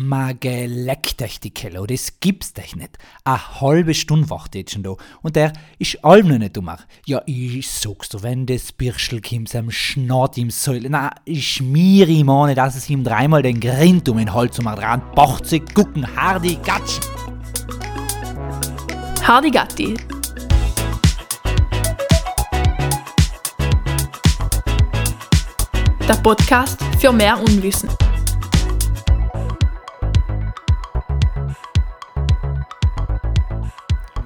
Ma geleckt euch die Keller, das gibt's euch nicht. A halbe Stunde wacht jetzt schon da. Und der ist allem noch nicht dummer. Ja, ich sag's dir, wenn das Birschel kommt, am Schnat im Säule. Na, ich schmier ihm an, dass es ihm dreimal den Grind um den Hals um dran bocht sie gucken, hardi gatsch. Hardi Gatti. Der Podcast für mehr Unwissen.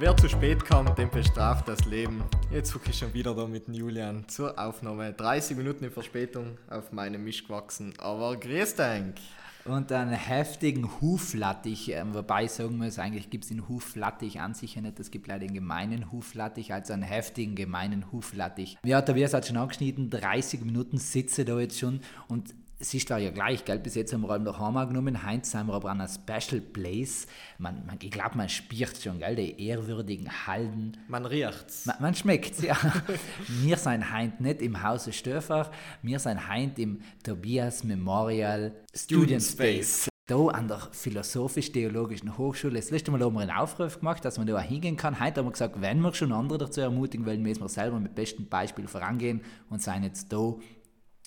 Wer zu spät kommt, den bestraft das Leben. Jetzt gucke ich schon wieder da mit Julian zur Aufnahme. 30 Minuten in Verspätung auf meine Misch gewachsen. Aber grüß denk. Und einen heftigen Huflattich, ähm, wobei sagen muss, eigentlich gibt es den Huflattich an sich ja nicht, es gibt leider den gemeinen Huflattich, also einen heftigen, gemeinen Huflattich. Ja, wird es schon angeschnitten, 30 Minuten sitze da jetzt schon und es ist ja gleich, gell? bis jetzt haben wir halt noch Hammer genommen, heute sind wir aber an einer Special Place. Man, man, ich glaube, man spürt schon, gell? die ehrwürdigen Halden. Man riecht's. Man, man schmeckt's, ja. wir sind heute nicht im Hause Stöfer, wir sind heute im Tobias Memorial Student Space. Da an der Philosophisch-Theologischen Hochschule. Das letzte Mal haben wir einen Aufruf gemacht, dass man da auch hingehen kann. Heute haben wir gesagt, wenn wir schon andere dazu ermutigen wollen, müssen wir selber mit bestem Beispiel vorangehen und sind jetzt da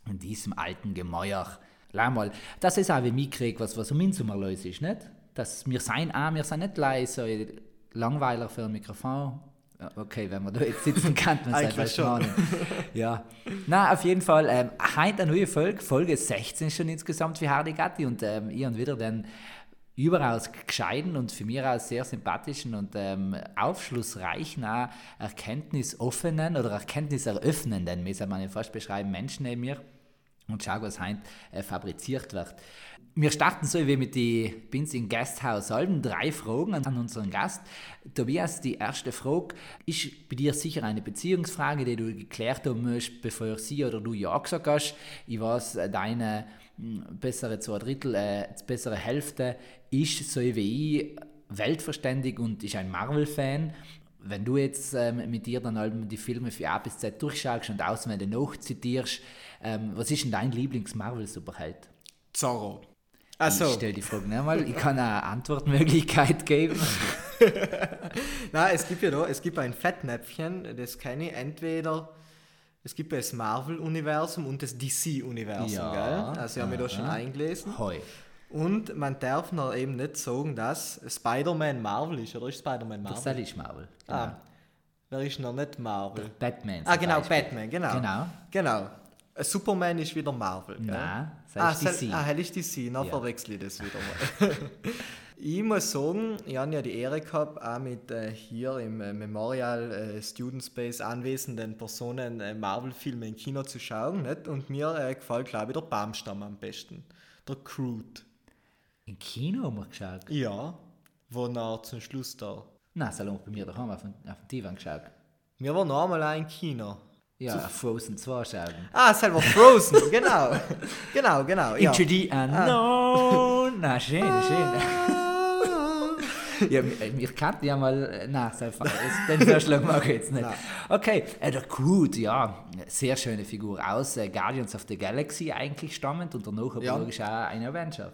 in diesem alten Gemäuer. Mal, das ist auch wie mich krieg, was, was um uns immer los ist, nicht? Dass wir sein auch, wir sind nicht leise, so Langweiler für ein Mikrofon. Okay, wenn man da jetzt sitzen kann, man Eigentlich schon. Ja. Na, auf jeden Fall, ähm, heute eine neue Folge, Folge 16 schon insgesamt für Hardy Gatti und ähm, ich und wieder den überaus gescheiten und für mich auch sehr sympathischen und ähm, aufschlussreichen, auch erkenntnisoffenen oder erkenntniseröffnenden, wie man fast beschreiben, Menschen neben mir und schau, was heute äh, fabriziert wird. Wir starten so wie mit den Binzing Gasthaus Alben. Drei Fragen an unseren Gast. Tobias, die erste Frage ist bei dir sicher eine Beziehungsfrage, die du geklärt haben musst, bevor sie oder du Ja gesagt hast. Ich weiß, äh, deine hm, bessere zwei Drittel, äh, bessere Hälfte ist so wie ich weltverständig und ist ein Marvel-Fan wenn du jetzt ähm, mit dir dann halt die Filme für A bis Z durchschaust und auswendig nachzitierst, ähm, was ist denn dein Lieblings-Marvel-Superheld? Zorro. Also. Ich stelle die Frage nicht mal, ich kann eine Antwortmöglichkeit geben. Na, es gibt ja da, es gibt ein Fettnäpfchen, das kenne ich entweder, es gibt das Marvel-Universum und das DC-Universum, Ja, gell? Also ich habe mich da schon eingelesen. Hoi. Und man darf noch eben nicht sagen, dass Spider-Man Marvel ist, oder ist Spider-Man Das Marvel? ist Marvel. Ah, wer ist noch nicht Marvel? Batman. Ah, genau, Beispiel. Batman, genau. Genau. Genau. Superman ist wieder Marvel. gell? Nein, ah, das ist DC. Ah, hell ist DC, dann Ja. verwechsel ich das wieder mal. ich muss sagen, ich habe ja die Ehre gehabt, auch mit äh, hier im äh, Memorial äh, Student Space anwesenden Personen äh, Marvel-Filme im Kino zu schauen. Nicht? Und mir äh, gefällt, glaube ich, der Baumstamm am besten. Der Groot. Im Kino haben wir geschaut. Ja, wo er zum Schluss da. Nein, lange bei mir daheim auf dem, auf dem Divan geschaut. Wir waren noch einmal auch im Kino. Ja, Frozen 2 schauen. Ah, selber Frozen, genau. genau, genau. Ja. Into the unknown. Na, schön, schön. Ja, wir kannten ja mal, äh, nein, das- den Vorschlag mag ich jetzt nicht. Okay, äh, der Groot, ja, sehr schöne Figur aus äh, Guardians of the Galaxy eigentlich stammend und danach aber Ja. logisch auch ein Avenger.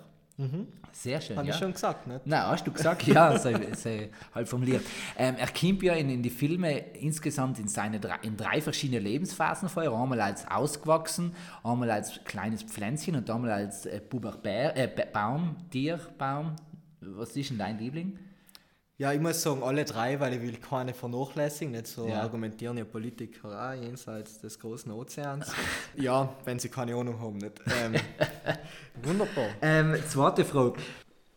Sehr schön, Habe ja. ich schon gesagt, nicht? Nein, hast du gesagt? Ja, so, so halb formuliert. Ähm, er kommt ja in, in die Filme insgesamt in, seine drei, in drei verschiedene Lebensphasen vor. Einmal als ausgewachsen, einmal als kleines Pflänzchen und einmal als äh, Buber Bär, äh, Ba- Baum, Tier, Baum. Was ist denn dein Liebling? Ja, ich muss sagen, alle drei, weil ich will keine vernachlässigen, nicht so Ja. argumentieren ja Politiker auch jenseits des großen Ozeans. ja, wenn sie keine Ahnung haben, nicht. Ähm, wunderbar. Ähm, zweite Frage.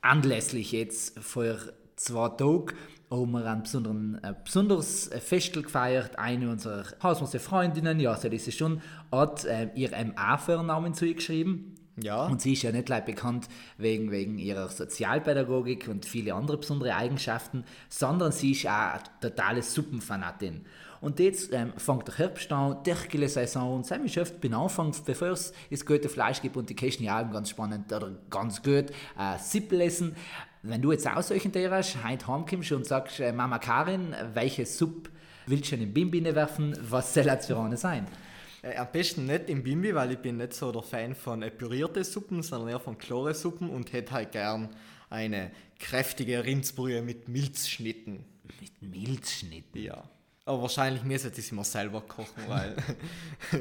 Anlässlich jetzt vor zwei Tagen haben wir ein besonderen, ein besonderes Festel gefeiert. Eine unserer Hausmeister Freundinnen, ja, so das ist schon, hat äh, ihr MA-Vornamen zugeschrieben. Ja. Und sie ist ja nicht gleich bekannt wegen, wegen ihrer Sozialpädagogik und viele andere besondere Eigenschaften, sondern sie ist auch eine totale Suppenfanatin. Und jetzt ähm, fängt der Herbst an, die Saison und sie schafft bin Anfang, bevor es das gute Fleisch gibt und die Kästen ja ganz spannend oder ganz gut äh, Sippel essen. Wenn du jetzt auch solchen Tier hast, heute heimkommst und sagst, äh, Mama Karin, welche Suppe willst du in den Bimbi werfen, was soll das für eine sein? Äh, am besten nicht im Bimbi, weil ich bin nicht so der Fan von äh, pürierte Suppen, sondern eher von klare Suppen und hätte halt gern eine kräftige Rindsbrühe mit Milzschnitten. Mit Milzschnitten. Ja. Aber wahrscheinlich müsste ich es immer selber kochen, weil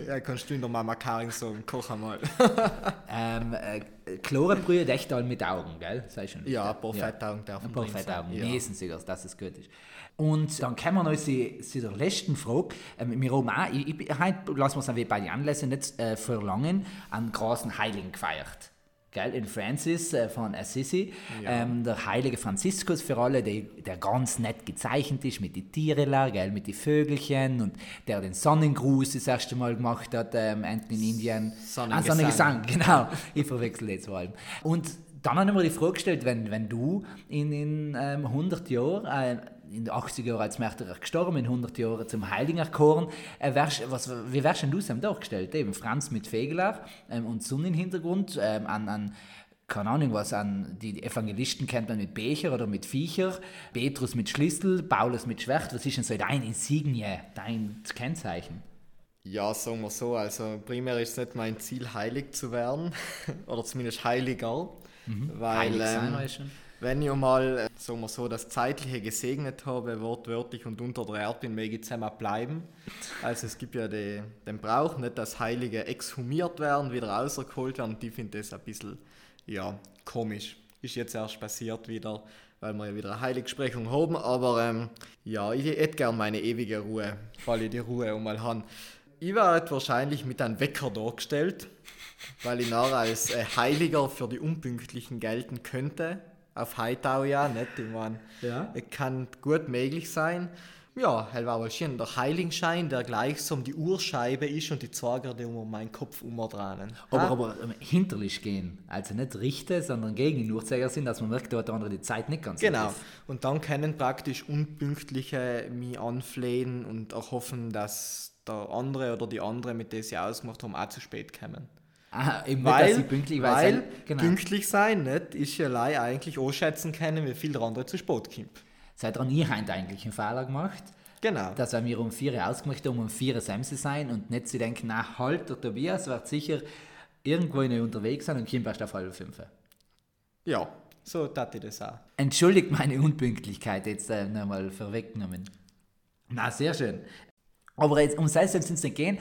ja, kannst du in der Mama Karin sagen, koch einmal. ähm, äh, Chlorenbrühe echt all mit Augen, gell? Sei schon. Ja, ein paar Fettaugen darf Ein paar Fettaugen, Ja. lesen Sie das, dass es gut ist. Und dann kommen wir noch zu, zu der letzten Frage. Ähm, wir haben auch, ich, ich, heute lassen wir es wie bei den Anlässen nicht äh, verlangen, einen großen Heiligen gefeiert. Gell? In Francis äh, von Assisi, ähm, der heilige Franziskus für alle, der, der ganz nett gezeichnet ist mit den Tieren, gell? mit den Vögelchen und der den Sonnengruß das erste Mal gemacht hat, ähm, in Indien. Sonnengesang. Ah, Sonnengesang, genau. Ich verwechsel jetzt vor allem. Und dann haben wir die Frage gestellt, wenn, wenn du in, in ähm, 100 Jahren, äh, in den 80 Jahren als Märtyrer gestorben, in 100 Jahren zum Heiligen erkoren, äh, wärst, was, wie wärst denn du ihm dargestellt? Eben Franz mit Fegeler ähm, und Sonnenhintergrund ähm, an, an keine Ahnung was, an die Evangelisten kennt man mit Becher oder mit Viecher, Petrus mit Schlüssel, Paulus mit Schwert. Was ist denn so dein Insignie, dein Kennzeichen? Ja, sagen wir so. Also primär ist es nicht mein Ziel, heilig zu werden. Oder zumindest heiliger. Weil Mhm. Heilig sein, ähm, weißt du? Wenn ich mal, äh, sagen wir so, das Zeitliche gesegnet habe, wortwörtlich und unter der Erde bin, möge ich zusammen bleiben. Also es gibt ja die, den Brauch, nicht dass Heilige exhumiert werden, wieder rausgeholt werden. Und ich finde das ein bisschen, ja, komisch. Ist jetzt erst passiert wieder, weil wir ja wieder eine Heiligsprechung haben. Aber ähm, ja, ich hätte gern meine ewige Ruhe, weil ich die Ruhe einmal habe. Ich werde wahrscheinlich mit einem Wecker dargestellt, weil ich nachher als äh, Heiliger für die Unpünktlichen gelten könnte. Auf Heitau ja, nicht? Ich meine, Ja. es kann gut möglich sein. Ja, hell war wohl schön. Der Heiligenschein, der gleichsam die Uhrscheibe ist und die Zeiger, die um meinen Kopf umdrehen. Aber, Ah, aber ähm, hinterlich gehen, also nicht richten, sondern gegen den Uhrzeiger sind, dass man merkt, da hat der andere die Zeit nicht ganz Genau. Griff. Und dann können praktisch Unpünktliche mich anflehen und auch hoffen, dass der andere oder die andere, mit der sie ausgemacht haben, auch zu spät kommen. Ah, eben nicht, Weil, dass sie pünktlich weil, weil sie- genau. pünktlich sein nicht, ist ja allein eigentlich anschätzen können, wie viel der andere zu spät kommt. Seit dann ihr habt eigentlich einen Fehler gemacht, Genau. dass wir um vier Uhr ausgemacht haben, um vier Uhr Samse sein und nicht zu denken, na halt, der Tobias wird sicher irgendwo noch unterwegs sein und kommt erst auf halb fünf. Ja, so tat ich das auch. Entschuldigt meine Unpünktlichkeit jetzt äh, nochmal vorweggenommen. Na, sehr schön. Aber jetzt, um selbst soll es nicht gehen.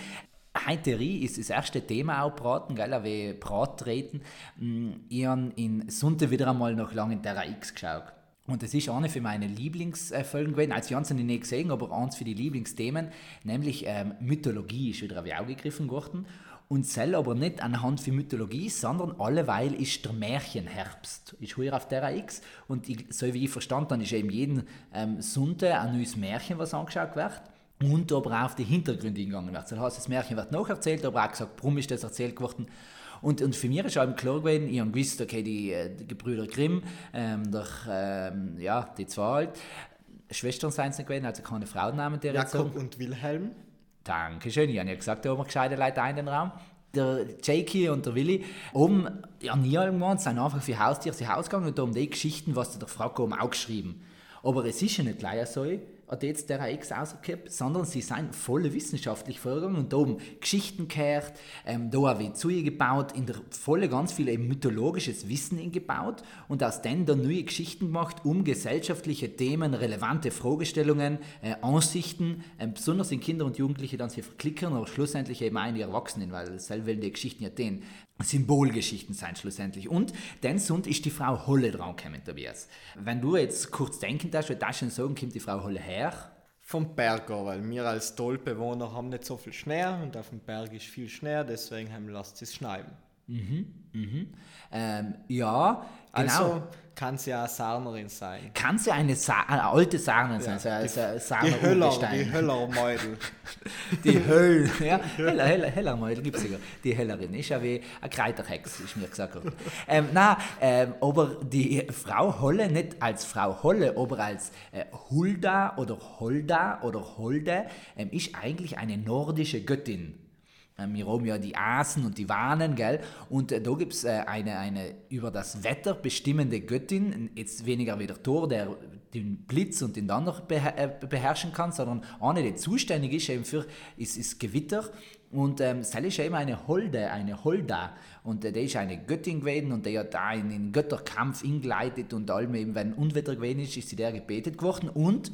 Heiterie ist das erste Thema auch braten, gell, wie Brattreten. Mm, Ich habe in Sunte wieder einmal nach langen Terra X geschaut. Und das ist eine für meine Lieblingsfolgen gewesen. Also, ich habe sie nicht gesehen, aber eins für die Lieblingsthemen, nämlich ähm, Mythologie ist wieder auf gegriffen worden. Und sel aber nicht anhand für Mythologie, sondern alleweil ist der Märchenherbst. Ist hier auf Terra X. Und ich, so wie ich verstanden habe, ist eben jeden ähm, Sonntag ein neues Märchen, was angeschaut wird. Und aber auch auf die Hintergründe eingegangen wird. Das heißt, das Märchen wird nacherzählt, aber auch gesagt, warum ist das erzählt geworden. Und, und für mich ist eben klar gewesen, ich habe gewusst, okay, die, äh, die Gebrüder Grimm, ähm, der, ähm, ja, die zwei halt, Schwestern seien es nicht gewesen, also keine Frauennamen der Jakob und Wilhelm. Dankeschön, ich habe ja gesagt, da haben wir gescheite Leute ein in den Raum. Der Jakey und der Willi oben, ja, nie irgendwann, sind einfach für Haustiere sie ausgegangen und haben die Geschichten, was der Frau oben auch geschrieben. Aber es ist ja nicht gleich so, hat jetzt der X rausgekippt, sondern sie sind voll wissenschaftlich vorgegangen und da oben Geschichten gehört, ähm, da auch wie zugebaut, in der volle ganz viel mythologisches Wissen eingebaut und aus denen dann neue Geschichten gemacht, um gesellschaftliche Themen, relevante Fragestellungen, äh, Ansichten, ähm, besonders in Kinder und Jugendliche dann sie verklickern, aber schlussendlich eben auch in die Erwachsenen, weil selber die Geschichten ja den Symbolgeschichten sein schlussendlich. Und dann Sund ist die Frau Holle dran gekommen, Tobias. Wenn du jetzt kurz denken darfst, wie das schon sagen, kommt die Frau Holle her? Vom Berg an, weil wir als Tollbewohner haben nicht so viel Schnee und auf dem Berg ist viel Schnee, deswegen haben wir lasst es schneiden. Ähm, ja, genau. Also kann sie ja eine Sarnerin sein. Kann sie eine, Sa eine alte Sarne sein, Ja, so, die- so ein Die Sarner Höller, die Höllermeudel. Die Höll, ja, Heller, Heller, Hellermeudel gibt es sogar. Die Hellerin ist ja wie eine Kreiterhex, ist mir gesagt worden. Ähm, nein, ähm, aber die Frau Holle, nicht als Frau Holle, aber als äh, Hulda oder Holda oder Holde, ähm, ist eigentlich eine nordische Göttin. Ähm, Wir haben ja die Asen und die Wanen, gell? Und äh, da gibt es äh, eine, eine über das Wetter bestimmende Göttin, jetzt weniger wie der Thor, der den Blitz und den Donner äh, beherrschen kann, sondern eine, die zuständig ist eben für ist, ist Gewitter Und ähm, Sally ist eben eine Holde, eine Holda. Und äh, die ist eine Göttin gewesen und die hat da in den Götterkampf ingleitet und allem eben, wenn Unwetter gewesen ist, ist sie der gebetet geworden. Und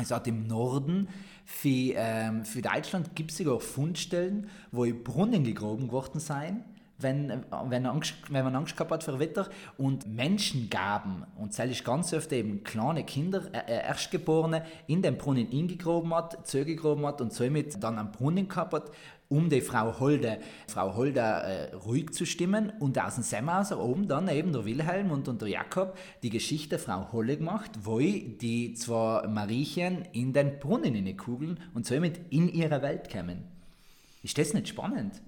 es hat im Norden für, ähm, für Deutschland gibt es sogar Fundstellen, wo Brunnen gegraben geworden sind wenn, wenn, Angst, wenn man Angst gehabt hat vor Wetter. Und Menschen gaben, und das ist ganz oft eben kleine Kinder, äh, äh Erstgeborene, in den Brunnen ingegraben hat, zugegraben hat und somit dann einen Brunnen gehabt hat, um die Frau Holde, Frau Holde äh, ruhig zu stimmen und aus dem Semmhauser oben dann eben der Wilhelm und, und der Jakob die Geschichte Frau Holle gemacht, wo die zwei Mariechen in den Brunnen kugeln und somit in ihre Welt kämen. Ist das nicht spannend?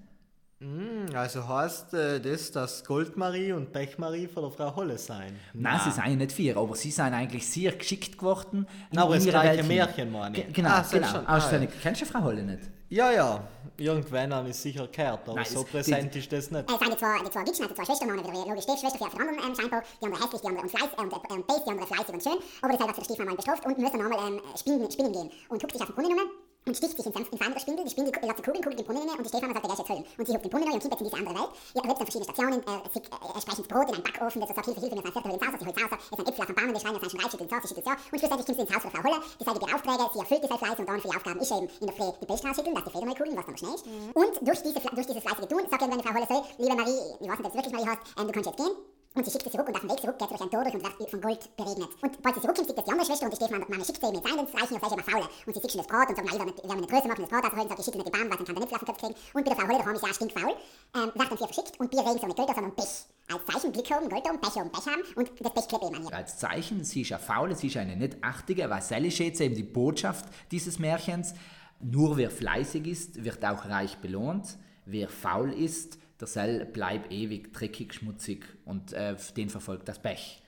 Mm, also heißt äh, das, dass Goldmarie und Pechmarie von der Frau Holle sein? Nein, sie sind nicht vier, aber sie sind eigentlich sehr geschickt geworden. aber das gleiche Märchen, meine ich. Genau, ah, genau. Schon. Auswendig. Ah, ja. Kennst du Frau Holle nicht? Ja, ja. Irgendwann habe ich sicher gehört, aber Nein, so präsent die, ist das nicht. Es sind die zwei, die zwei Witschen, die zwei Schwestern, die logisch Stiefschwester für andere ähm, scheinbar, die andere hässlich, die andere fleiß, ähm, ähm, base, die andere fleißig und schön, aber das hat der Stiefmann mal bestraft und müssen einmal ähm, spinnen, spinnen gehen und guckt sich auf den Brunnen um und sticht sich ins, ins andere Spindel. Die Spindel lässt die Kugeln, kugelt den Brunnen rein und die Stefan sagt, der ist jetzt Höllen. Und sie hüpft den Brunnen rein und jetzt in diese andere Welt. Ihr erlebt dann verschiedene Stationen, äh, sie äh, speichert Brot in einem Backofen, das sagt, Hilfe, Hilfe, wir sind Viertel ins Haus, sie holt Haus, es sind Äpfel auf dem Baum, die Schweine sind schon ins Haus, sie schüttelt ja. Und schlussendlich kommt sie ins Haus von Frau Holler, die seine Beauftrage, sie erfüllt diese Fleiß und dann für die Aufgaben ist eben in der Früh die Pest rausschütteln, dass die Feder mal kugeln, was dann schnell ist. Mhm. Und durch, diese, durch dieses fleißige Tun sagt irgendwann Frau Holler so, liebe Marie, ich weiß nicht, ob es wirklich Marie heißt, ähm, du kannst jetzt gehen. Und sie schickt sie zurück und auf dem Weg zurück geht sie durch ein Tor durch und wird von Gold beregnet. Und bald sie zurückkommt, sieht das die andere Schwester und die Stefan, Mama schickt sie mit seinen Reichen und sagt immer faule. Und sie schon das Brot und sagt, nein, wir werden eine Größe machen, das Brot ausrollen, sagt, ich schicke nicht die Bahn, weil dann kann der nicht auf den kriegen. Und bei Frau Holle daheim ist ja stinkfaul. Ähm, wird dann vier verschickt und Bier regen so nicht Gold, sondern Pech. Als Zeichen Glück haben, Gold haben, Pech haben, Pech haben und das Pech klebt eben an ihr. Als Zeichen, sie ist eine faule, sie ist eine nicht achtige, weil Sally steht eben die Botschaft dieses Märchens. Nur wer fleißig ist, wird auch reich belohnt. Wer faul ist, der Sell bleibt ewig dreckig, schmutzig und äh, den verfolgt das Pech.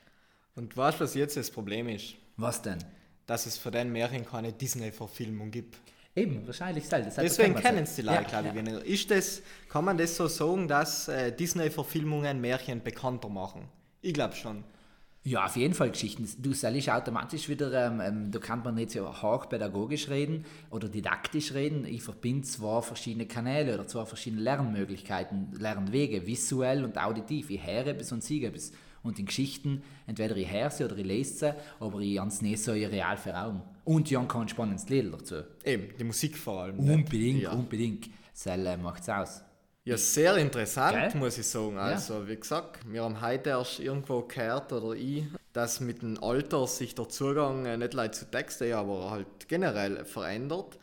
Und weißt du, was jetzt das Problem ist? Was denn? Dass es für den Märchen keine Disney-Verfilmung gibt. Eben, wahrscheinlich selbst. Deswegen kennen es die Leute, ja, glaube ich, ja. Ist das, kann man das so sagen, dass äh, Disney-Verfilmungen Märchen bekannter machen? Ich glaube schon. Ja, auf jeden Fall Geschichten. Du sollst automatisch wieder, ähm, ähm, da kann man nicht so hochpädagogisch reden oder didaktisch reden. Ich verbinde zwei verschiedene Kanäle oder zwei verschiedene Lernmöglichkeiten, Lernwege, visuell und auditiv. Ich höre bis und siege bis. Und in Geschichten, entweder ich höre sie oder ich lese sie, aber ich habe es nicht so real Augen. Und ich habe kein spannendes Lied dazu. Eben, die Musik vor allem. Unbedingt, ja. unbedingt. Das macht es aus. Ja, sehr interessant, Gell? muss ich sagen. Also, ja. wie gesagt, wir haben heute erst irgendwo gehört, oder ich, dass mit dem Alter sich der Zugang äh, nicht leicht zu Texten, aber halt generell verändert.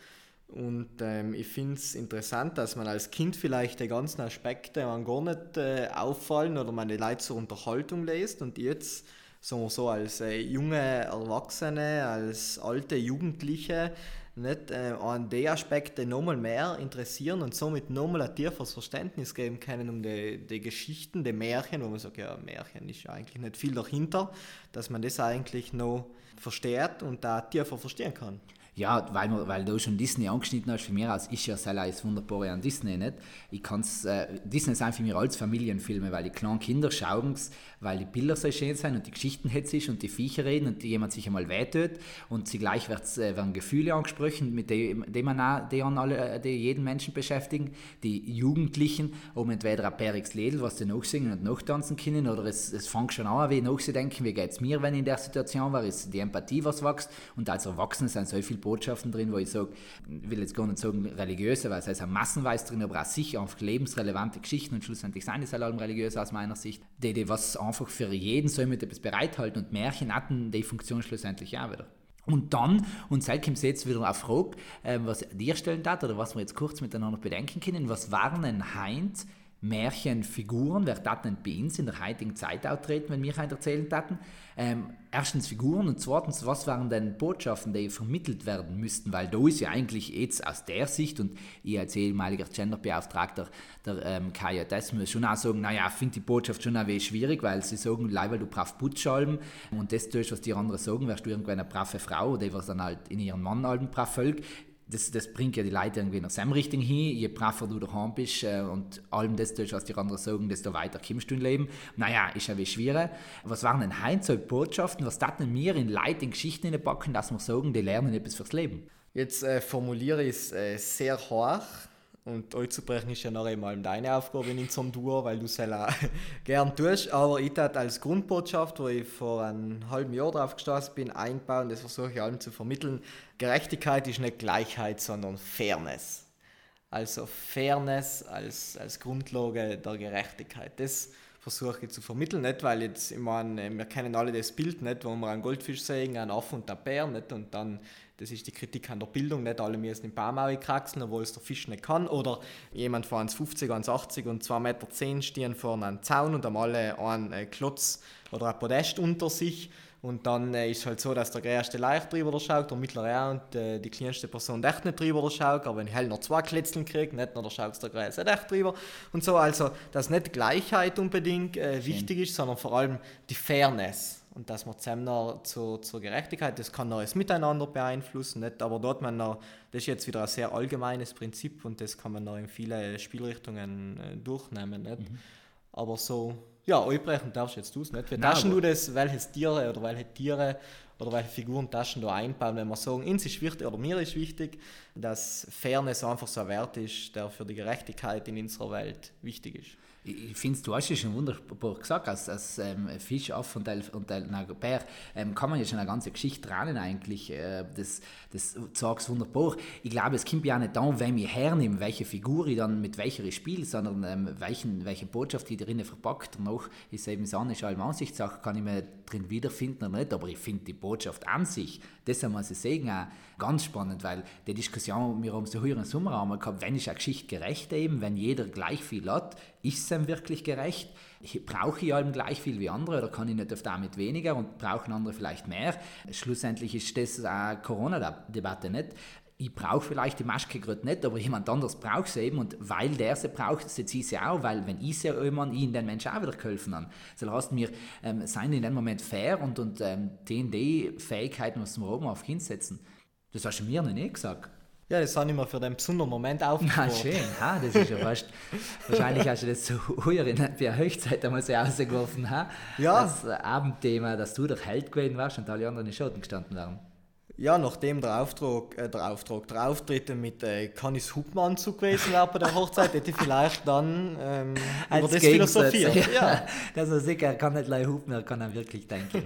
Und ähm, ich finde es interessant, dass man als Kind vielleicht die ganzen Aspekte man gar nicht äh, auffallen oder man die Leute zur Unterhaltung lässt und jetzt sagen wir so als äh, junge Erwachsene, als alte Jugendliche nicht äh, an die Aspekte nochmal mehr interessieren und somit nochmal ein tieferes Verständnis geben können um die, die Geschichten, die Märchen, wo man sagt, ja, Märchen ist ja eigentlich nicht viel dahinter, dass man das eigentlich noch versteht und da tiefer verstehen kann. Ja, weil, weil du schon Disney angeschnitten hast, für mich aus ist ja selber als wunderbare an Disney nicht. Ich kann's, äh, Disney sind für mich als Familienfilme, weil die kleinen Kinder schauen weil die Bilder so schön sind und die Geschichten hetzig und die Viecher reden und jemand sich einmal wehtut und zugleich äh, werden Gefühle angesprochen, mit denen man auch, alle, äh, die jeden Menschen beschäftigen. Die Jugendlichen um entweder ein Perix Lädel, was sie nachsingen und nachtanzen können, oder es, es fängt schon an, wie nachzudenken, wie geht es mir, wenn ich in der Situation war, ist die Empathie, was wächst und als Erwachsene sind so viele Botschaften drin, wo ich sage, ich will jetzt gar nicht sagen religiöse, weil es heißt massenweise drin, aber auch sicher einfach lebensrelevante Geschichten und schlussendlich sind es allem religiös aus meiner Sicht, die, die was einfach für jeden soll mit etwas bereithalten und Märchen hatten die Funktion schlussendlich auch wieder. Und dann, und seit kommt jetzt wieder auf Frage, äh, was dir stellen hat oder was wir jetzt kurz miteinander bedenken können, was waren denn Heinz Märchenfiguren, wer das nicht bei uns in der heutigen Zeit auftreten, wenn wir heute erzählen hatten. Ähm, erstens Figuren und zweitens, was waren denn Botschaften, die vermittelt werden müssten, weil da ist ja eigentlich jetzt aus der Sicht und ich als ehemaliger Genderbeauftragter der ähm, KJS muss schon auch sagen, naja, ich finde die Botschaft schon ein wenig schwierig, weil sie sagen, leider du brauchst Putzschalm und das tust, was die anderen sagen, wärst du irgendwann eine brave Frau, die was dann halt in ihren Mann alten brav folgt das, das bringt ja die Leute irgendwie nach seinem Richtung hin. Je braver du daheim bist äh, und allem das tust, was die anderen sagen, desto weiter kommst du im Leben. Naja, ist ja wie schwierig. Was waren denn heute so Botschaften, was taten wir in Leute in Geschichten packen, dass wir sagen, die lernen etwas fürs Leben? Jetzt äh, formuliere ich es äh, sehr hoch, Und einzubrechen ist ja noch einmal deine Aufgabe in so einem Duo, weil du es ja gern tust. Aber ich tat als Grundbotschaft, wo ich vor einem halben Jahr drauf gestoßen bin, einbauen, das versuche ich allen zu vermitteln. Gerechtigkeit ist nicht Gleichheit, sondern Fairness. Also Fairness als, als Grundlage der Gerechtigkeit. Das versuche ich zu vermitteln, nicht weil jetzt, ich meine, wir kennen alle das Bild nicht, wo wir einen Goldfisch sehen, einen Affen und einen Bär, nicht, und dann das ist die Kritik an der Bildung. Nicht alle müssen im Baumau kraxeln, obwohl es der Fisch nicht kann. Oder jemand von 1,50, 1,80 und 2,10 Meter stehen vor einem Zaun und haben alle einen äh, Klotz oder ein Podest unter sich. Und dann äh, ist es halt so, dass der größte leicht drüber schaut, der mittlere auch und äh, die kleinste Person echt nicht drüber schaut. Aber wenn ich hell noch zwei Kletzeln kriege, nicht, dann schaut der Größte echt drüber. Und so, also, dass nicht Gleichheit unbedingt äh, wichtig ist, sondern vor allem die Fairness und dass man zusammen zur, zur Gerechtigkeit, das kann noch das Miteinander beeinflussen, nicht? aber dort man noch, das ist jetzt wieder ein sehr allgemeines Prinzip und das kann man noch in viele Spielrichtungen äh, durchnehmen. Nicht? Mhm. Aber so, ja, einbrechen darfst jetzt du es nicht. Wie taschen du das, welches Tiere oder welche Tiere oder welche Figuren Taschen da einbauen, wenn wir sagen, uns ist wichtig oder mir ist wichtig, dass Fairness einfach so ein Wert ist, der für die Gerechtigkeit in unserer Welt wichtig ist ich finde, du hast es schon wunderbar gesagt, als, als ähm, Fisch, Aff und, und na, Bär ähm, kann man ja schon eine ganze Geschichte dran eigentlich. Äh, das, das sagst wunderbar. Ich glaube, es kommt ja auch nicht darum, wenn ich hernehme, welche Figur ich dann mit welcher ich spiele, sondern ähm, welchen, welche Botschaft ich darin verpackt. Noch ist eben so eine Ansichtssache, kann ich mir drin wiederfinden oder nicht, aber ich finde die Botschaft an sich, das muss ich sagen, auch ganz spannend, weil die Diskussion, wir haben so früher im Sommer einmal gehabt, wenn ist eine Geschichte gerecht eben, wenn jeder gleich viel hat, ist es ihm wirklich gerecht? brauche ich allem gleich viel wie andere oder kann ich nicht auf damit weniger und brauchen andere vielleicht mehr? Schlussendlich ist das eine Corona-Debatte nicht ich brauche vielleicht die Maske gerade nicht, aber jemand anderes braucht sie eben und weil der sie braucht, setze ich sie auch, weil wenn ich sie immer ich den Menschen auch wieder geholfen habe. So heißt mir, ähm, seien in dem Moment fair und, und ähm, die Fähigkeiten, was wir oben auf hinsetzen. Das hast du mir noch nie gesagt. Ja, das habe ich mir für den besonderen Moment aufgebaut. Ah, schön. Ha, das ist ja fast. wahrscheinlich hast du das so früher in der Hochzeit einmal so rausgeworfen. Ha? Ja. Das Abendthema, dass du der Held gewesen warst und alle anderen in Schatten gestanden waren. Ja, nachdem der Auftrag, äh, der Auftrag, der Auftritt mit äh, Canis Hupmanzug gewesen wäre bei der Hochzeit, hätte ich vielleicht dann ähm, über das philosophiert. Ja. ja. Das ist sicher, er kann nicht gleich hupen, er kann auch wirklich denken.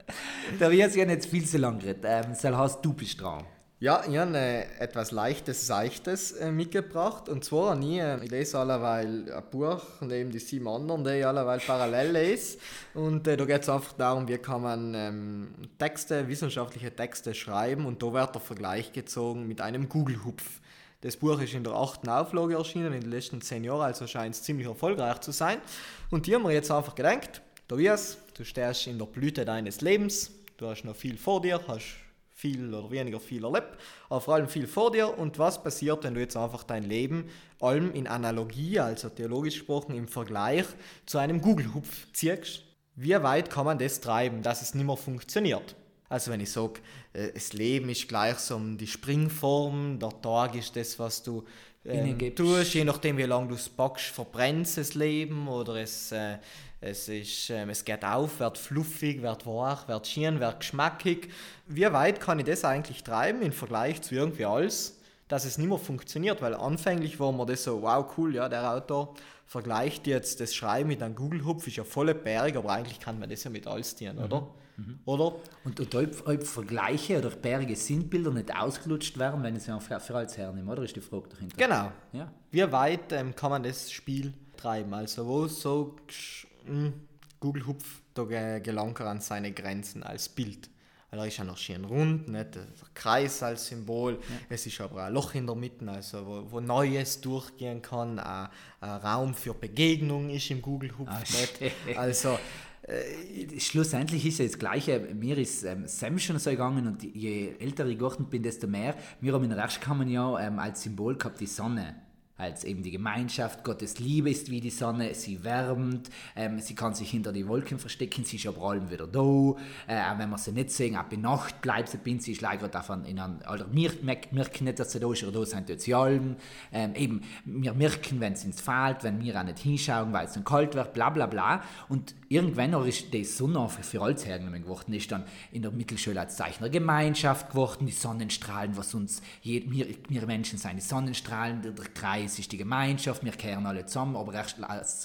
da wir jetzt nicht viel zu lang geredet. Ähm, Sel hast du bist dran. Ja, ich habe etwas Leichtes, Seichtes äh, mitgebracht. Und zwar habe ich, äh, ich lese alleweil ein Buch neben die sieben anderen, die ich alleweil parallel lese. Und äh, da geht es einfach darum, wie kann man ähm, Texte, wissenschaftliche Texte schreiben. Und da wird der Vergleich gezogen mit einem Google-Hupf. Das Buch ist in der achten Auflage erschienen in den letzten zehn Jahren, also scheint es ziemlich erfolgreich zu sein. Und die haben wir jetzt einfach gedacht, Tobias, du stehst in der Blüte deines Lebens, du hast noch viel vor dir, hast viel oder weniger viel erlebt, aber vor allem viel vor dir. Und was passiert, wenn du jetzt einfach dein Leben allem in Analogie, also theologisch gesprochen im Vergleich zu einem Google-Hupf ziehst? Wie weit kann man das treiben, dass es nicht mehr funktioniert? Also wenn ich sage, äh, das Leben ist gleichsam die Springform, der Tag ist das, was du ähm, tust, je nachdem wie lange du es packst, verbrennst das Leben oder es äh, es, ist, ähm, es geht auf, wird fluffig, wird weich, wird schön, wird geschmackig. Wie weit kann ich das eigentlich treiben im Vergleich zu irgendwie alles, dass es nicht mehr funktioniert? Weil anfänglich war mir das so, wow, cool, ja, der Autor vergleicht jetzt das Schreiben mit einem Google-Hupf, ist ja volle Berg, aber eigentlich kann man das ja mit alles tun, mhm. oder? Mhm. Oder? Und, und ob, ob, Vergleiche oder berge Sinnbilder nicht ausgelutscht werden, wenn ich sie für, für als hernehme, oder ist die Frage dahinter? Genau. Ja. Wie weit ähm, kann man das Spiel treiben? Also wo so hm, Google Hupf da gelangt er an seine Grenzen als Bild. Weil er ist ja noch schön rund, nicht? der Kreis als Symbol. Ja. Es ist aber ein Loch in der Mitte, also wo, wo Neues durchgehen kann. Ein, ein, Raum für Begegnung ist im Google Hupf. Ah, also, äh, Schlussendlich ist ja das Gleiche. Mir ist ähm, Sam schon so gegangen und je älter ich geworden bin, desto mehr. Wir haben in Restkammer ja ähm, als Symbol gehabt die Sonne als eben die Gemeinschaft. Gottes Liebe ist wie die Sonne, sie wärmt, ähm, sie kann sich hinter die Wolken verstecken, sie ist aber allem wieder da. Äh, wenn wir sie nicht sehen, ab in Nacht bleibt sie bin, sie ist leider davon in einem, oder wir merken nicht, dass sie da ist oder da sind sie allem. Ähm, eben, wir merken, wenn es ins fällt, wenn wir auch nicht hinschauen, weil es dann kalt wird, bla bla bla. Und irgendwann ist die Sonne für, alles hergenommen geworden, ist dann in der Mittelschule als Zeichen der Gemeinschaft geworden, die Sonnenstrahlen, was uns, je, wir, wir Menschen sind, die Sonnenstrahlen, der Kreis, es ist die Gemeinschaft, wir kehren alle zusammen, aber erst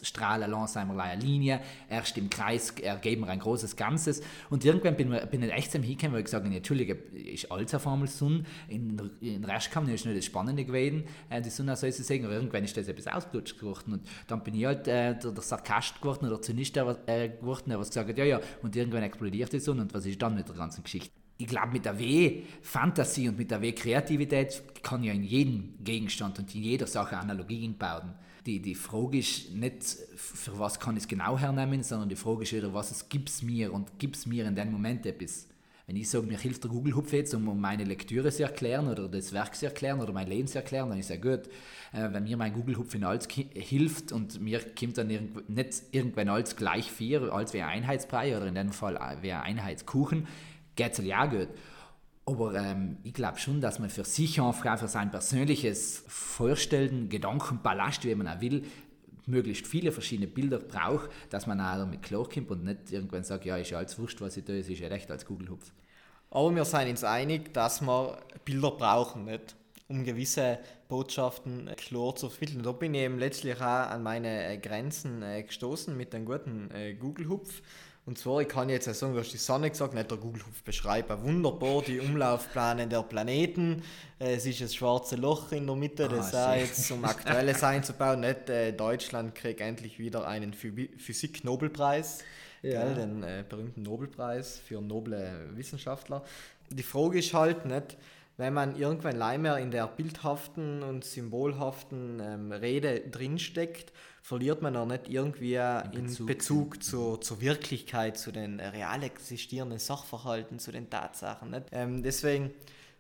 strahlen langsam einmal eine Linie, erst im Kreis ergeben wir ein großes Ganzes. Und irgendwann bin, bin ich echt zum Hinkommen, weil ich gesagt habe, natürlich ist alles auf einmal Sonne, in, in Rest kam ist nicht das Spannende gewesen, äh, die Sonne soll sie sagen, aber irgendwann ist das etwas ausgelutscht geworden. Und dann bin ich halt äh, der, der Sarkast geworden oder der Zynist äh, geworden, der gesagt hat, ja, ja, und irgendwann explodiert die Sonne und was ist dann mit der ganzen Geschichte? Ich glaube, mit der W-Fantasie und mit der W-Kreativität kann ja in jedem Gegenstand und in jeder Sache Analogien bauen. Die, die Frage ist nicht, für was kann ich es genau hernehmen, sondern die Frage ist wieder, was gibt es mir und gibt es mir in dem Moment etwas. Wenn ich sage, mir hilft der Google-Hupf jetzt, um meine Lektüre zu erklären oder das Werk zu erklären oder mein Leben zu erklären, dann ist ja gut. Äh, wenn mir mein Google-Hupf in alles hilft und mir kommt dann nicht irgendwann alles gleich vier, als ein Einheitsbrei oder in dem Fall äh, ein Einheitskuchen, geht es ja gut. Aber ähm, ich glaube schon, dass man für sich einfach für sein persönliches Vorstellen, Gedankenballast, wie man auch will, möglichst viele verschiedene Bilder braucht, dass man auch damit klarkommt und nicht irgendwann sagt, ja, ist ja alles wurscht, was ich tue, es ist ja recht als Google-Hupf. Aber wir sind uns einig, dass wir Bilder brauchen, nicht? um gewisse Botschaften klar zu vermitteln. Da bin ich eben letztlich auch an meine Grenzen äh, gestoßen mit einem guten äh, Google-Hupf. Und zwar, ich kann jetzt sagen, du hast die Sonne gesagt, nicht der Google-Hupf beschreiben. Wunderbar die Umlaufpläne der Planeten. Äh, es ist ein schwarzes Loch in der Mitte, das ah, jetzt um aktuelles einzubauen. Nicht äh, Deutschland kriegt endlich wieder einen Physik-Nobelpreis, ja. den äh, berühmten Nobelpreis für noble Wissenschaftler. Die Frage ist halt nicht, wenn man irgendwann leider in der bildhaften und symbolhaften ähm, Rede drinsteckt, verliert man auch nicht irgendwie in Bezug, Bezug zur, zur Wirklichkeit, zu den real existierenden Sachverhalten, zu den Tatsachen. Nicht? Ähm, deswegen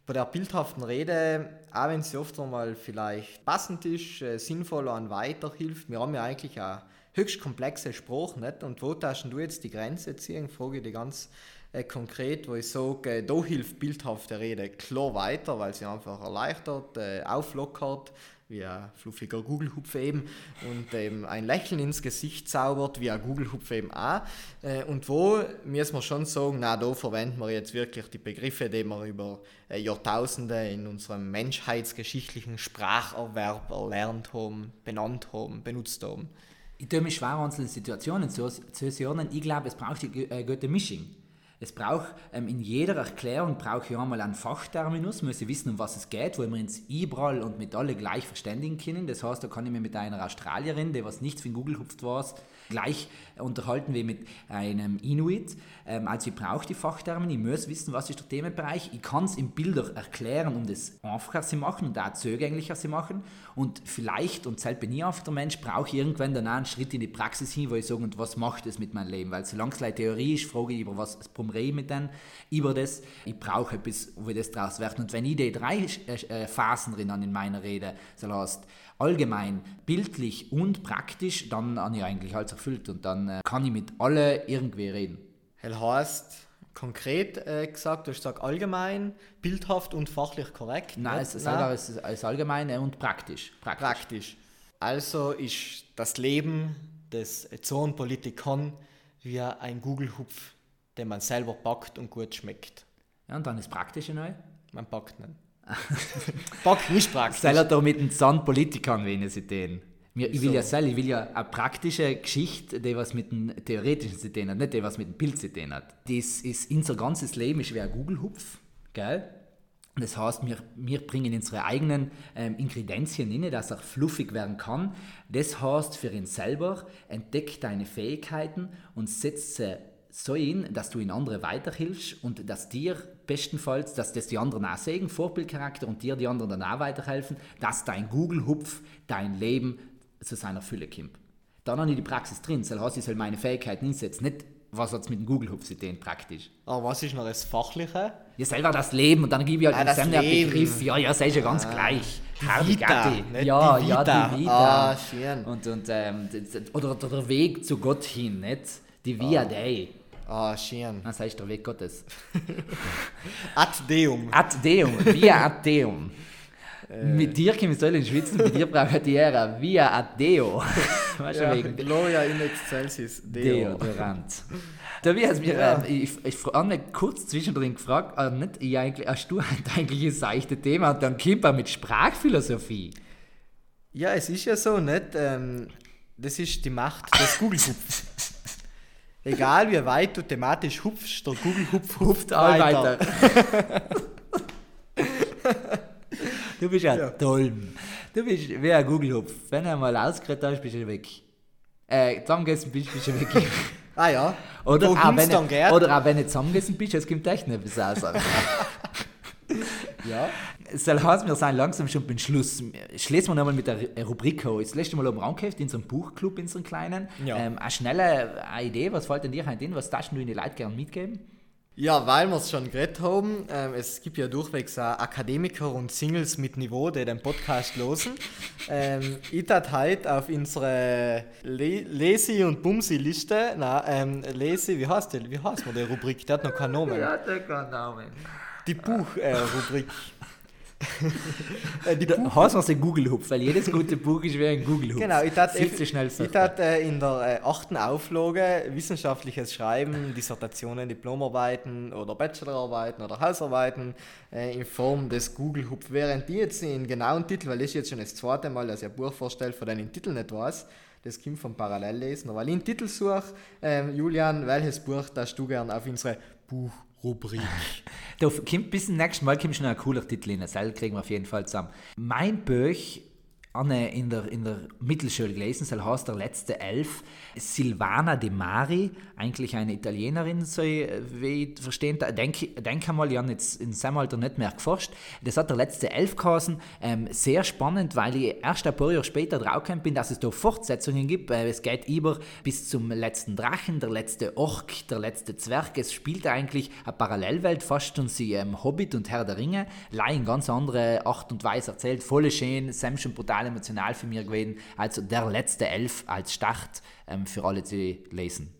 bei der bildhaften Rede, auch wenn sie oft einmal vielleicht passend ist, äh, sinnvoll und weiterhilft, wir haben ja eigentlich eine höchst komplexe Sprache, nicht? Und wo taschen du jetzt die Grenze ziehen? Frage die ganz äh, konkret, wo ich sage, äh, da hilft bildhafte Rede klar weiter, weil sie einfach erleichtert, äh, auflockert, wie ein fluffiger Google-Hupf eben und ähm, ein Lächeln ins Gesicht zaubert, wie ein Google-Hupf eben auch. Äh, und wo müssen wir schon sagen, na, da verwenden wir jetzt wirklich die Begriffe, die wir über äh, Jahrtausende in unserem menschheitsgeschichtlichen Spracherwerb erlernt haben, benannt haben, benutzt haben. Ich tue mich schwer, einzelne Situationen zu, zu sehen. Ich glaube, es braucht eine äh, gute Mischung. Es braucht ähm, in jeder Erklärung brauche ich einmal einen Fachterminus, muss ich wissen, um was es geht, wo wir uns überall und mit alle gleich verständigen können. Das heißt, da kann ich mich mit einer Australierin, die was nichts für Google hupft war, gleich unterhalten wie mit einem Inuit. Ähm, also ich brauche die Fachtermini, ich muss wissen, was ist der Themenbereich. Ich kann es in Bilder erklären, um das einfacher zu machen und auch zugänglicher zu machen. Und vielleicht, und selbst bin ich einfach der Mensch, brauche ich irgendwann dann auch einen Schritt in die Praxis hin, wo ich sage, und was macht das mit meinem Leben? Weil solange es Theorie ist, frage ich über was, warum rede ich mit denen, über das. Ich brauche etwas, wo das daraus wird. Und wenn ich die drei äh, Phasen drin in meiner Rede, so heißt, allgemein, bildlich und praktisch, dann habe ich eigentlich alles erfüllt und dann äh, kann ich mit alle irgendwie reden. Das heißt, konkret äh, gesagt, du hast gesagt allgemein, bildhaft und fachlich korrekt. Nein, es, Nein. es ist allgemein und praktisch. praktisch. Praktisch. Also ist das Leben des Zonenpolitikern wie ein Google-Hupf, den man selber packt und gut schmeckt. Ja, und dann ist praktisch neu? Man packt nicht. Bock nicht praktisch. Soll er da mit den Zahnpolitikern wenn sie den? Ich will so. ja sagen, ich will ja eine praktische Geschichte, die was mit dem theoretischen tun hat, nicht die was mit Bild zu tun hat. Das ist unser ganzes Leben ist wie ein Google-Hupf, gell? Das heißt, wir, wir bringen unsere eigenen ähm, Ingredienzien rein, dass er fluffig werden kann. Das heißt, für ihn selber entdeckt deine Fähigkeiten und setzt sie so hin, dass du in andere weiterhilfst und dass dir bestenfalls, dass das die anderen auch sehen, Vorbildcharakter und dir die anderen dann auch weiterhelfen, dass dein Google-Hupf dein Leben zu seiner Fülle kommt. Dann habe ich die Praxis drin, das heißt, ich soll meine Fähigkeiten einsetzen, nicht was hat es mit dem Google-Hupf zu tun, praktisch. Aber was ist noch das Fachliche? Ja, selber das Leben und dann gebe ich halt ah, den Begriff, ja, ja, sei schon ganz ah, gleich. Vita, ja, die Vita. ja, die Vita. Ah, schön. Und, und, ähm, oder, oder der Weg zu Gott hin, nicht? Die Via ah. Dei. Ah, schön. Was heißt der Weg Gottes? ad Deum. Ad Deum, via ad Deum. Äh. Mit dir können wir in schwitzen, mit dir brauche ich die Ära, via ad Deo. weißt ja, wegen Gloria in excelsis Deo. Deodorant. Da wie hast mir, ja. äh, ich, ich habe mich kurz zwischendrin gefragt, äh, nicht, ich eigentlich, hast du eigentlich ein seichtes Thema und dann kommt er mit Sprachphilosophie. Ja, es ist ja so, nicht? Ähm, das ist die Macht des Google-Hupfs. Egal wie weit du thematisch hupfst, der Google-Hupf hupft all weiter. Du bist ja, Ja. toll. Du bist wie ein Google-Hupf. Wenn du einmal ausgeredet hast, bist du weg. Äh, zusammengegessen bist, bist du weg. Ah ja. Oder, auch wenn, oder auch wenn du zusammengegessen bist, es kommt echt nicht bis raus. Ja. Soll heißen, wir sind langsam schon beim Schluss. Schließen wir nochmal mit der Ru- Rubrik an. Das letzte Mal oben angeheft in unserem Buchclub, in unserem kleinen. Ja. Ähm, eine schnelle Idee, was fällt denn dir ein? Was darfst du in die Leute gerne mitgeben? Ja, weil wir es schon geredet haben, ähm, es gibt ja durchwegs Akademiker und Singles mit Niveau, die den Podcast losen. ähm, ich tat heute auf unsere Le Lesi- und Bumsi-Liste, na, ähm, Lesi, wie heißt die, wie heißt man die Rubrik? Der hat noch keinen Namen. der kann Namen. Die Buch-Rubrik. Äh, die Da heißt man den Google-Hupf, weil jedes gute Buch ist wie ein Google-Hupf. Genau, ich tat, ich sagt tat äh, in der äh, achten Auflage wissenschaftliches Schreiben, Dissertationen, Diplomarbeiten oder Bachelorarbeiten oder Hausarbeiten äh, in Form des Google Hub. Während die jetzt den genauen Titel, weil das ist jetzt schon das zweite Mal, dass ich ein Buch vorstelle, von dem ich den Titel nicht weiß, das kommt vom Parallelllesen. Aber weil ich einen Titel suche, ähm, Julian, welches Buch darfst du gern auf unsere Buchrubrik? Da kommt bis zum nächsten Mal kommt schon ein cooler Titel in. Das kriegen wir auf jeden Fall zusammen. Mein Buch Anne in der, in der Mittelschule gelesen, soll heißt der letzte Elf. Silvana De Mari, eigentlich eine Italienerin, so wie ich verstehen, denke denk einmal, ich habe jetzt in seinem Alter nicht mehr geforscht. Das hat der letzte Elf geheißen. Ähm, sehr spannend, weil ich erst ein paar Jahre später draufgekommen bin, dass es da Fortsetzungen gibt. Äh, es geht über bis zum letzten Drachen, der letzte Ork, der letzte Zwerg. Es spielt eigentlich eine Parallelwelt, fast und sie ähm, Hobbit und Herr der Ringe, leider in ganz andere Art und Weise erzählt. Voll schön, Sam schon brutal emotional für mich gewesen. Also der letzte Elf als Start ähm, für alle zu lesen.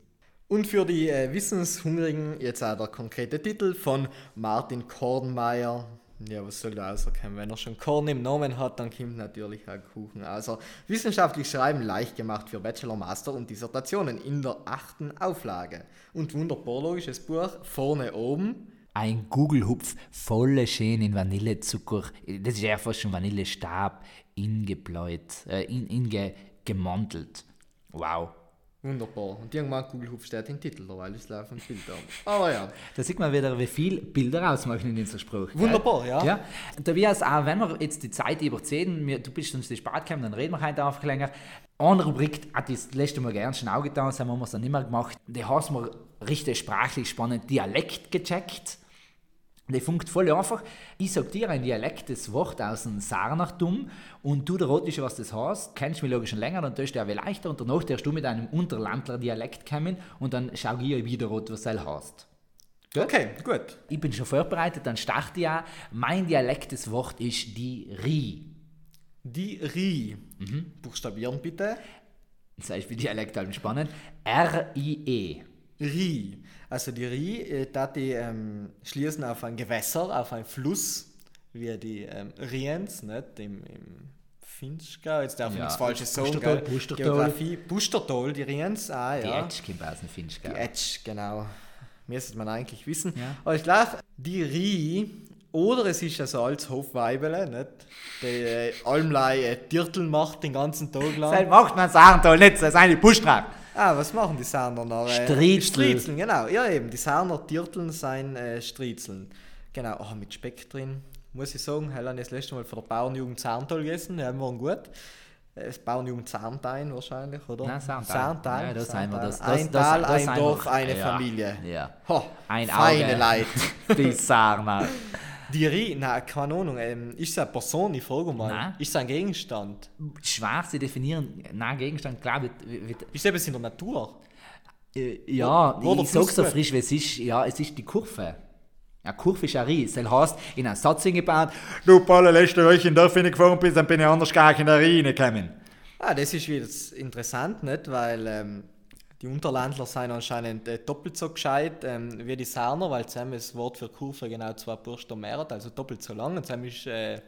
Und für die äh, Wissenshungrigen jetzt auch der konkrete Titel von Martin Kornmeier. Ja, was soll da rauskommen? Wenn er schon Korn im Namen hat, dann kommt natürlich auch Kuchen. Also wissenschaftlich schreiben leicht gemacht für Bachelor, Master und Dissertationen in der achten Auflage. Und wunderbar logisches Buch, vorne oben. Ein Google-Hupf voll schön in Vanillezucker. Das ist ja fast schon Vanillestab ingebläut, äh, in, inge, gemantelt. Wow. Wunderbar. Und irgendwann Kugelhupf steht im Titel, weil es laufen Bilder. Aber ja. Da sieht man wieder, wie viel Bilder ausmachen in unserem Spruch. gell? Wunderbar, ja. ja. Da wir es auch, wenn wir jetzt die Zeit überziehen, wir, du bist uns die Spart gekommen, dann reden wir heute einfach länger. Eine Rubrik hat das letzte Mal gern schon auch getan, das haben wir es dann nicht mehr gemacht. Die hast wir richtig sprachlich spannend Dialekt gecheckt. Die funkt voll einfach. Ich sag dir ein Dialekt, das Wort aus dem Sarnachtum und du, der Rotische, was das heißt, kennst mich logisch schon länger, dann tust du auch leichter und danach darfst du mit einem Unterlandler-Dialekt kommen und dann schau ich wieder, was er heißt. Okay, gut. Ich bin schon vorbereitet, dann starte ich auch. Mein Dialekt des Wort ist die Ri. Die Ri. Buchstabieren bitte. Das heißt, wie Dialekt halt spannend. R-I-E. Ri. Also die Ri, äh, da die ähm, schließen auf ein Gewässer, auf einen Fluss, wie die ähm, Riens, nicht? Im, im Finchgau, jetzt darf ich Ja, nichts Falsches sagen, Pustertal, gell? Pustertal. Geografie, die Riens, ah Die ja. Etsch kommt aus dem Finchgau. Die Etsch, genau. Müsste man eigentlich wissen. Ja. Aber ich glaube, die Ri, oder es ist ein Salzhofweibele, nicht? Die äh, allmlei äh, Dirteln macht den ganzen Tag lang. Das macht man Sarntal nicht, das ist eine Pushtra. Ah, was machen die Sarner noch? Äh, Striezel. Striezeln, genau. Ja, eben. Die Sarner Dirteln sein äh, Striezeln. Genau. Oh, mit Speck drin. Muss ich sagen, Helen habe ich das letzte Mal von der Bauernjugend Zahntal gegessen. Die haben waren gut. Äh, Das Bauernjugend Zahntein wahrscheinlich, oder? Nein, Zahntal. Zahntal. Ja, das sind wir. Das, das, ein das, Tal, das ein Dorf, wir. eine ja. Familie. Ja. Ho, Ein feine Auge. Leute. Die Sarner. Die Ri, na keine Ahnung, ähm, ist es eine Person, ich frage mal. Nein. Ist es ein Gegenstand? Schwer zu definieren. Nein, Gegenstand, glaube ich. Wird, Ist es etwas in der Natur? äh, ja, Wo der ich sag's so frisch, wie es ist. Ja, es ist die Kurve. Eine Kurve ist ein Ries. Das heißt, in einen Satz eingebaut, du Paul, letzte Woche in Dorf gefahren bist, dann bin ich anders gar nicht in der Rie gekommen. Ah, das ist wieder interessant, nicht? Weil ähm, die Unterlandler sind anscheinend äh, doppelt so gescheit ähm, wie die Sarner, weil zusammen das Wort für Kurve genau zwei Buchstaben mehr hat, also doppelt so lang. Und zusammen ist äh,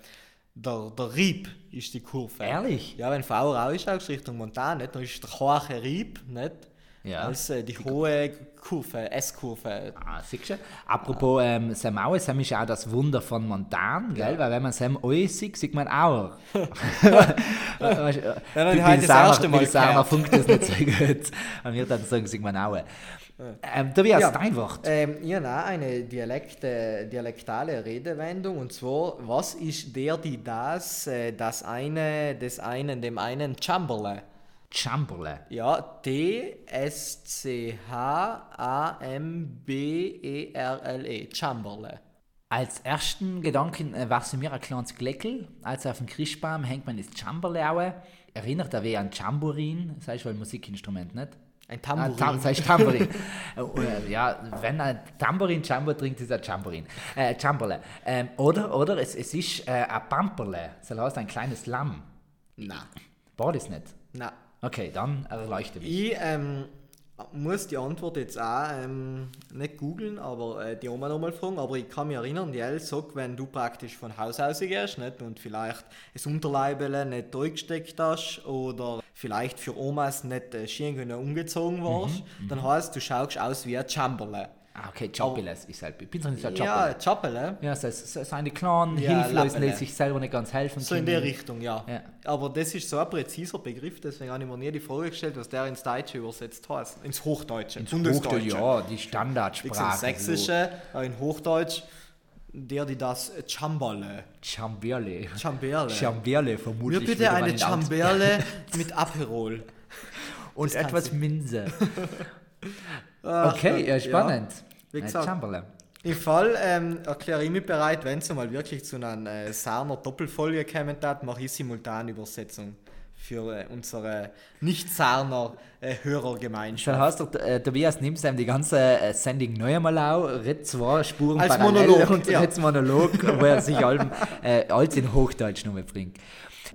der, der Rieb ist die Kurve. Ehrlich? Ja, wenn V rau ist, auch Richtung Montan, nicht? dann ist der hohe Rieb, nicht? Ja. Als äh, die hohe Kurve, S-Kurve. Ah, siehst du? Apropos ähm, Sam Aue, Sam ist ja auch das Wunder von Montan, gell? Weil wenn man Sam Aue sieht, sieht man auch. weißt, Ja, habe ich das erste Mal Pilsauer gehört. funkt das nicht so gut. Und wir dann sagen, sieht man auch. Ähm, Tobias, Ja. dein Wort. Ähm, habe auch eine Dialekte, dialektale Redewendung und zwar, was ist der, die das, äh, das eine, des einen, dem einen Chamberlain? Chamberlain. Ja, D-S-C-H-A-M-B-E-R-L-E. Chamberlain. Als ersten Gedanken war es mir ein kleines Gleckel. Als auf dem Christbaum hängt man das Chamberlaue. Erinnert er wie an Tambourin, das heißt wohl ein Musikinstrument, nicht? Ein Ah, Tambourin. Tam, das heißt Tambourin. Äh, äh, ja, wenn ein Tambourin Chamber trinkt, ist er Tambourin. Äh. Ähm, oder oder es, es ist äh, ein Pamperle. Das heißt ein kleines Lamm. Na, War das nicht? na. Okay, dann erleuchte mich. Ich ähm, muss die Antwort jetzt auch ähm, nicht googeln, aber äh, die Oma nochmal fragen. Aber ich kann mich erinnern, die Elle sagt, wenn du praktisch von Haus aus gehst nicht, und vielleicht das Unterleibele nicht durchgesteckt hast oder vielleicht für Omas nicht äh, schön umgezogen warst, dann heißt du schaust aus wie ein Chamberlain. Ah, okay, Chopiles ist halt. Ich bin so nicht so Ja. Chappele. Ja, es ist, es ist eine kleinen, Ja, hilflosen, die sich selber nicht ganz helfen So in der Richtung, ja. Ja. Aber das ist so ein präziser Begriff, deswegen habe ich mir nie die Frage gestellt, was der ins Deutsche übersetzt heißt. Ins Hochdeutsche. Ins. Hochdeutsche, ja, die Standardsprache. Sächsische, äh, in Hochdeutsch, der, die das Chamberle. So. Chamberle. Chamberle. Chamberle Mir vermutlich. bitte würde man eine Chamberle mit Aperol. Und etwas. Minze. Okay, ja, ja. Wie gesagt, Chamberlain. Im Fall ähm, erkläre ich mich bereit, wenn es mal wirklich zu einer äh, Sarner Doppelfolge kommen hat, mache ich Simultanübersetzung für äh, unsere nicht-Sarner äh, Hörergemeinschaft. Schon hast du, äh, Tobias, nimmst ihm die ganze äh, Sendung neu einmal auf, redet zwei Spuren Als parallel Monolog, und ja. Monolog, wo er sich allem, äh, alles in Hochdeutsch nur bringt.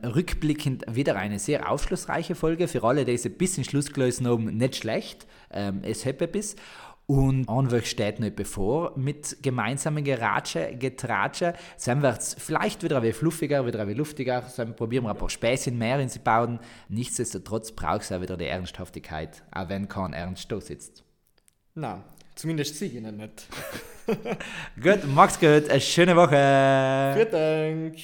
Rückblickend wieder eine sehr aufschlussreiche Folge für alle, die es ein bisschen Schluss gelesen haben, nicht schlecht. Ähm, es hat bis. Und Anweg steht nicht bevor mit gemeinsamen Geratsche, Getratsche. Dann wird es vielleicht wieder ein wenig fluffiger, wieder ein wenig luftiger. Dann probieren wir ein paar Späßchen mehr in sie bauen. Nichtsdestotrotz braucht es auch wieder die Ernsthaftigkeit, auch wenn kein Ernst da sitzt. Nein, zumindest sie ihnen nicht. Gut, macht's gut, eine schöne Woche. Vielen Dank.